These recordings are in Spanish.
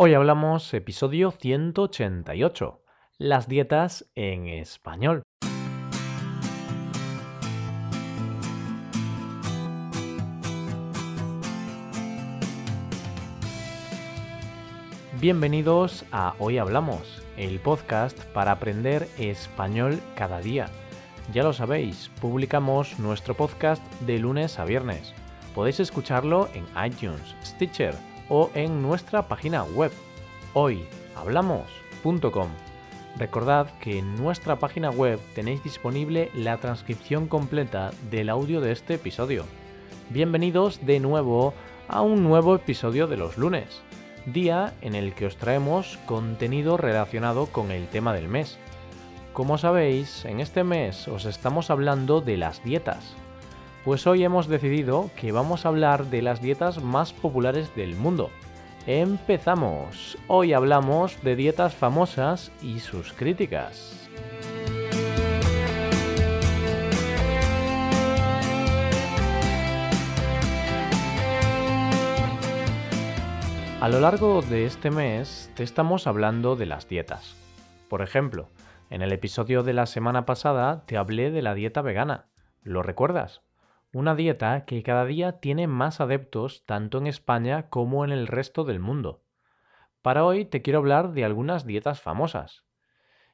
Hoy hablamos episodio 188, las dietas en español. Bienvenidos a Hoy Hablamos, el podcast para aprender español cada día. Ya lo sabéis, publicamos nuestro podcast de lunes a viernes. Podéis escucharlo en iTunes, Stitcher, o en nuestra página web hoyhablamos.com. Recordad que en nuestra página web tenéis disponible la transcripción completa del audio de este episodio. Bienvenidos de nuevo a un nuevo episodio de los lunes, día en el que os traemos contenido relacionado con el tema del mes. Como sabéis, en este mes os estamos hablando de las dietas, pues hoy hemos decidido que vamos a hablar de las dietas más populares del mundo. Empezamos. Hoy hablamos de dietas famosas y sus críticas. A lo largo de este mes te estamos hablando de las dietas. Por ejemplo, en el episodio de la semana pasada te hablé de la dieta vegana. ¿Lo recuerdas? Una dieta que cada día tiene más adeptos tanto en España como en el resto del mundo. Para hoy te quiero hablar de algunas dietas famosas.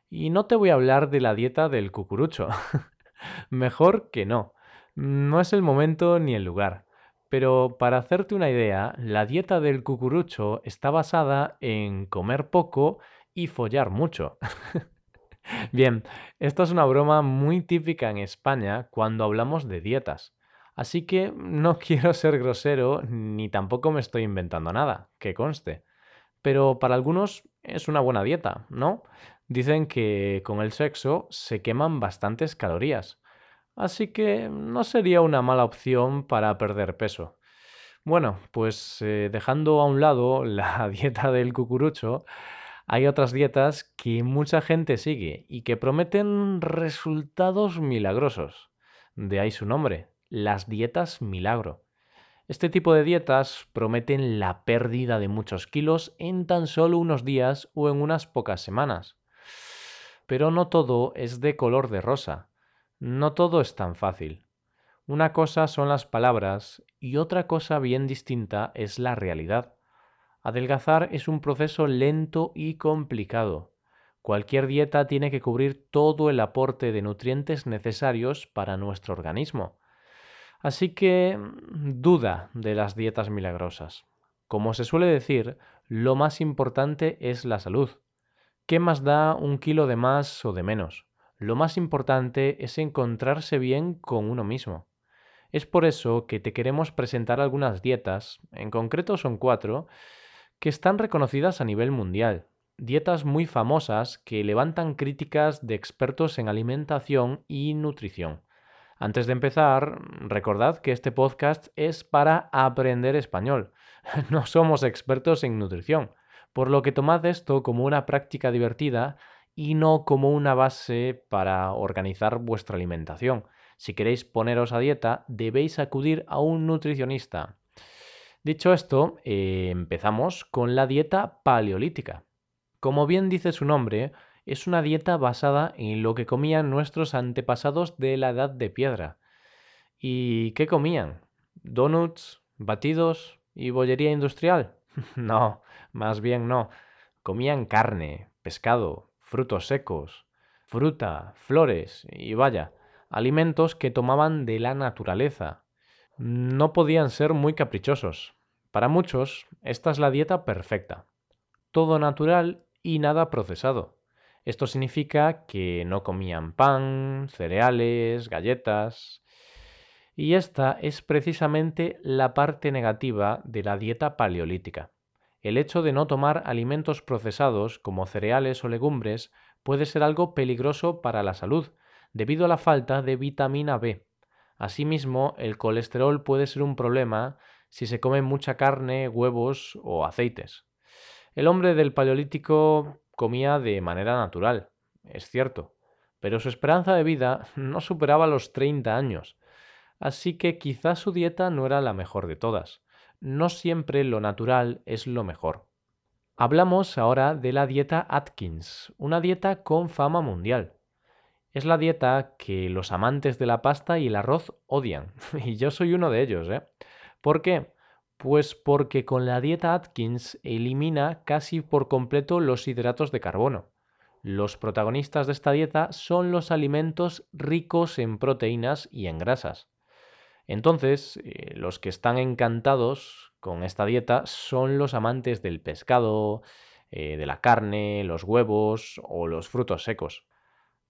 Y no te voy a hablar de la dieta del cucurucho. Mejor que no. No es el momento ni el lugar. Pero para hacerte una idea, la dieta del cucurucho está basada en comer poco y follar mucho. Bien, esta es una broma muy típica en España cuando hablamos de dietas. Así que no quiero ser grosero ni tampoco me estoy inventando nada, que conste. Pero para algunos es una buena dieta, ¿no? Dicen que con el sexo se queman bastantes calorías. Así que no sería una mala opción para perder peso. Bueno, pues eh, dejando a un lado la dieta del cucurucho, hay otras dietas que mucha gente sigue y que prometen resultados milagrosos. De ahí su nombre, las dietas milagro. Este tipo de dietas prometen la pérdida de muchos kilos en tan solo unos días o en unas pocas semanas. Pero no todo es de color de rosa. No todo es tan fácil. Una cosa son las palabras y otra cosa bien distinta es la realidad. Adelgazar es un proceso lento y complicado. Cualquier dieta tiene que cubrir todo el aporte de nutrientes necesarios para nuestro organismo. Así que duda de las dietas milagrosas. Como se suele decir, lo más importante es la salud. ¿Qué más da un kilo de más o de menos? Lo más importante es encontrarse bien con uno mismo. Es por eso que te queremos presentar algunas dietas, en concreto son cuatro, que están reconocidas a nivel mundial. Dietas muy famosas que levantan críticas de expertos en alimentación y nutrición. Antes de empezar, recordad que este podcast es para aprender español. No somos expertos en nutrición, por lo que tomad esto como una práctica divertida y no como una base para organizar vuestra alimentación. Si queréis poneros a dieta, debéis acudir a un nutricionista. Dicho esto, eh, empezamos con la dieta paleolítica. Como bien dice su nombre, es una dieta basada en lo que comían nuestros antepasados de la edad de piedra. ¿Y qué comían? ¿Donuts? ¿Batidos? ¿Y bollería industrial? no, más bien no. Comían carne, pescado, frutos secos, fruta, flores y vaya, alimentos que tomaban de la naturaleza. No podían ser muy caprichosos. Para muchos, esta es la dieta perfecta. Todo natural y nada procesado. Esto significa que no comían pan, cereales, galletas. Y esta es precisamente la parte negativa de la dieta paleolítica. El hecho de no tomar alimentos procesados como cereales o legumbres puede ser algo peligroso para la salud, debido a la falta de vitamina B. Asimismo, el colesterol puede ser un problema si se come mucha carne, huevos o aceites. El hombre del Paleolítico comía de manera natural, es cierto, pero su esperanza de vida no superaba los 30 años, así que quizás su dieta no era la mejor de todas. No siempre lo natural es lo mejor. Hablamos ahora de la dieta Atkins, una dieta con fama mundial. Es la dieta que los amantes de la pasta y el arroz odian, y yo soy uno de ellos, ¿eh? ¿Por qué? Pues porque con la dieta Atkins elimina casi por completo los hidratos de carbono. Los protagonistas de esta dieta son los alimentos ricos en proteínas y en grasas. Entonces, eh, los que están encantados con esta dieta son los amantes del pescado, eh, de la carne, los huevos o los frutos secos.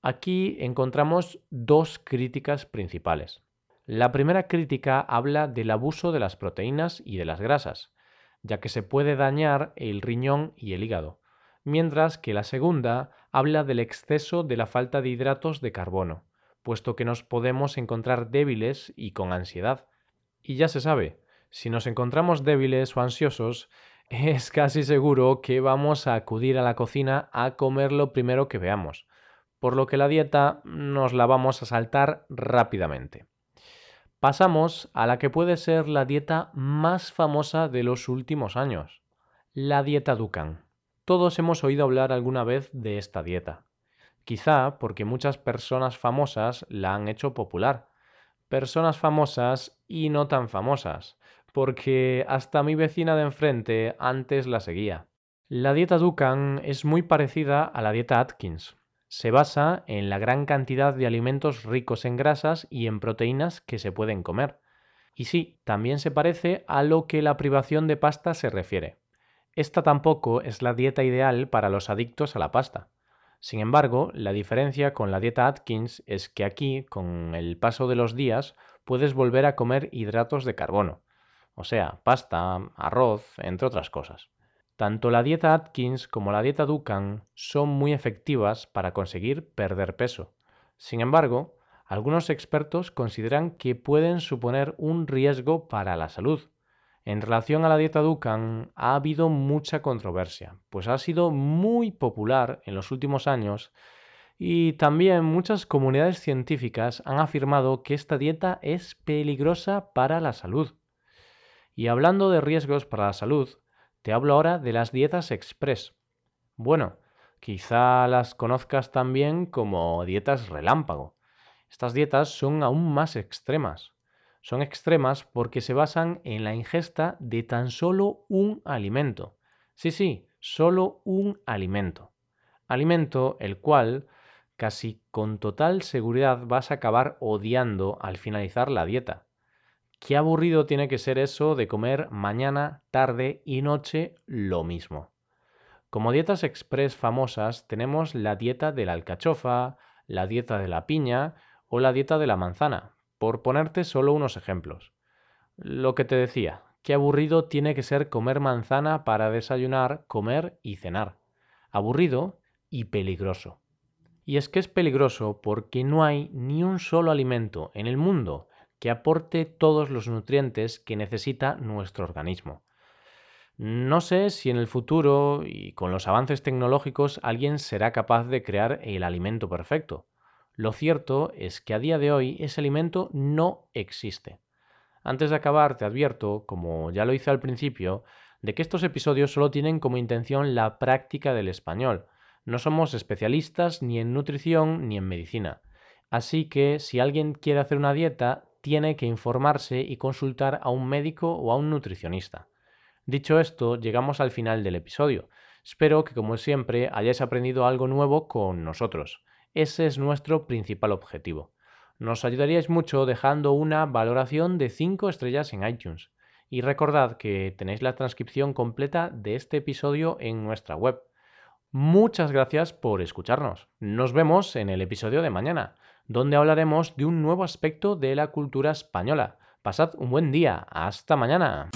Aquí encontramos dos críticas principales. La primera crítica habla del abuso de las proteínas y de las grasas, ya que se puede dañar el riñón y el hígado, mientras que la segunda habla del exceso de la falta de hidratos de carbono, puesto que nos podemos encontrar débiles y con ansiedad. Y ya se sabe, si nos encontramos débiles o ansiosos, es casi seguro que vamos a acudir a la cocina a comer lo primero que veamos, por lo que la dieta nos la vamos a saltar rápidamente. Pasamos a la que puede ser la dieta más famosa de los últimos años, la dieta Dukan. Todos hemos oído hablar alguna vez de esta dieta, quizá porque muchas personas famosas la han hecho popular, personas famosas y no tan famosas, porque hasta mi vecina de enfrente antes la seguía. La dieta Dukan es muy parecida a la dieta Atkins. Se basa en la gran cantidad de alimentos ricos en grasas y en proteínas que se pueden comer. Y sí, también se parece a lo que la privación de pasta se refiere. Esta tampoco es la dieta ideal para los adictos a la pasta. Sin embargo, la diferencia con la dieta Atkins es que aquí, con el paso de los días, puedes volver a comer hidratos de carbono, o sea, pasta, arroz, entre otras cosas. Tanto la dieta Atkins como la dieta Dukan son muy efectivas para conseguir perder peso. Sin embargo, algunos expertos consideran que pueden suponer un riesgo para la salud. En relación a la dieta Dukan ha habido mucha controversia, pues ha sido muy popular en los últimos años y también muchas comunidades científicas han afirmado que esta dieta es peligrosa para la salud. Y hablando de riesgos para la salud, te hablo ahora de las dietas express. Bueno, quizá las conozcas también como dietas relámpago. Estas dietas son aún más extremas. Son extremas porque se basan en la ingesta de tan solo un alimento. Sí, sí, solo un alimento. Alimento el cual casi con total seguridad vas a acabar odiando al finalizar la dieta. Qué aburrido tiene que ser eso de comer mañana, tarde y noche lo mismo. Como dietas express famosas tenemos la dieta de la alcachofa, la dieta de la piña o la dieta de la manzana, por ponerte solo unos ejemplos. Lo que te decía, qué aburrido tiene que ser comer manzana para desayunar, comer y cenar. Aburrido y peligroso. Y es que es peligroso porque no hay ni un solo alimento en el mundo que aporte todos los nutrientes que necesita nuestro organismo. No sé si en el futuro y con los avances tecnológicos alguien será capaz de crear el alimento perfecto. Lo cierto es que a día de hoy ese alimento no existe. Antes de acabar, te advierto, como ya lo hice al principio, de que estos episodios solo tienen como intención la práctica del español. No somos especialistas ni en nutrición ni en medicina. Así que si alguien quiere hacer una dieta, tiene que informarse y consultar a un médico o a un nutricionista. Dicho esto, llegamos al final del episodio. Espero que, como siempre, hayáis aprendido algo nuevo con nosotros. Ese es nuestro principal objetivo. Nos ayudaríais mucho dejando una valoración de 5 estrellas en iTunes. Y recordad que tenéis la transcripción completa de este episodio en nuestra web. Muchas gracias por escucharnos. Nos vemos en el episodio de mañana donde hablaremos de un nuevo aspecto de la cultura española. Pasad un buen día. Hasta mañana.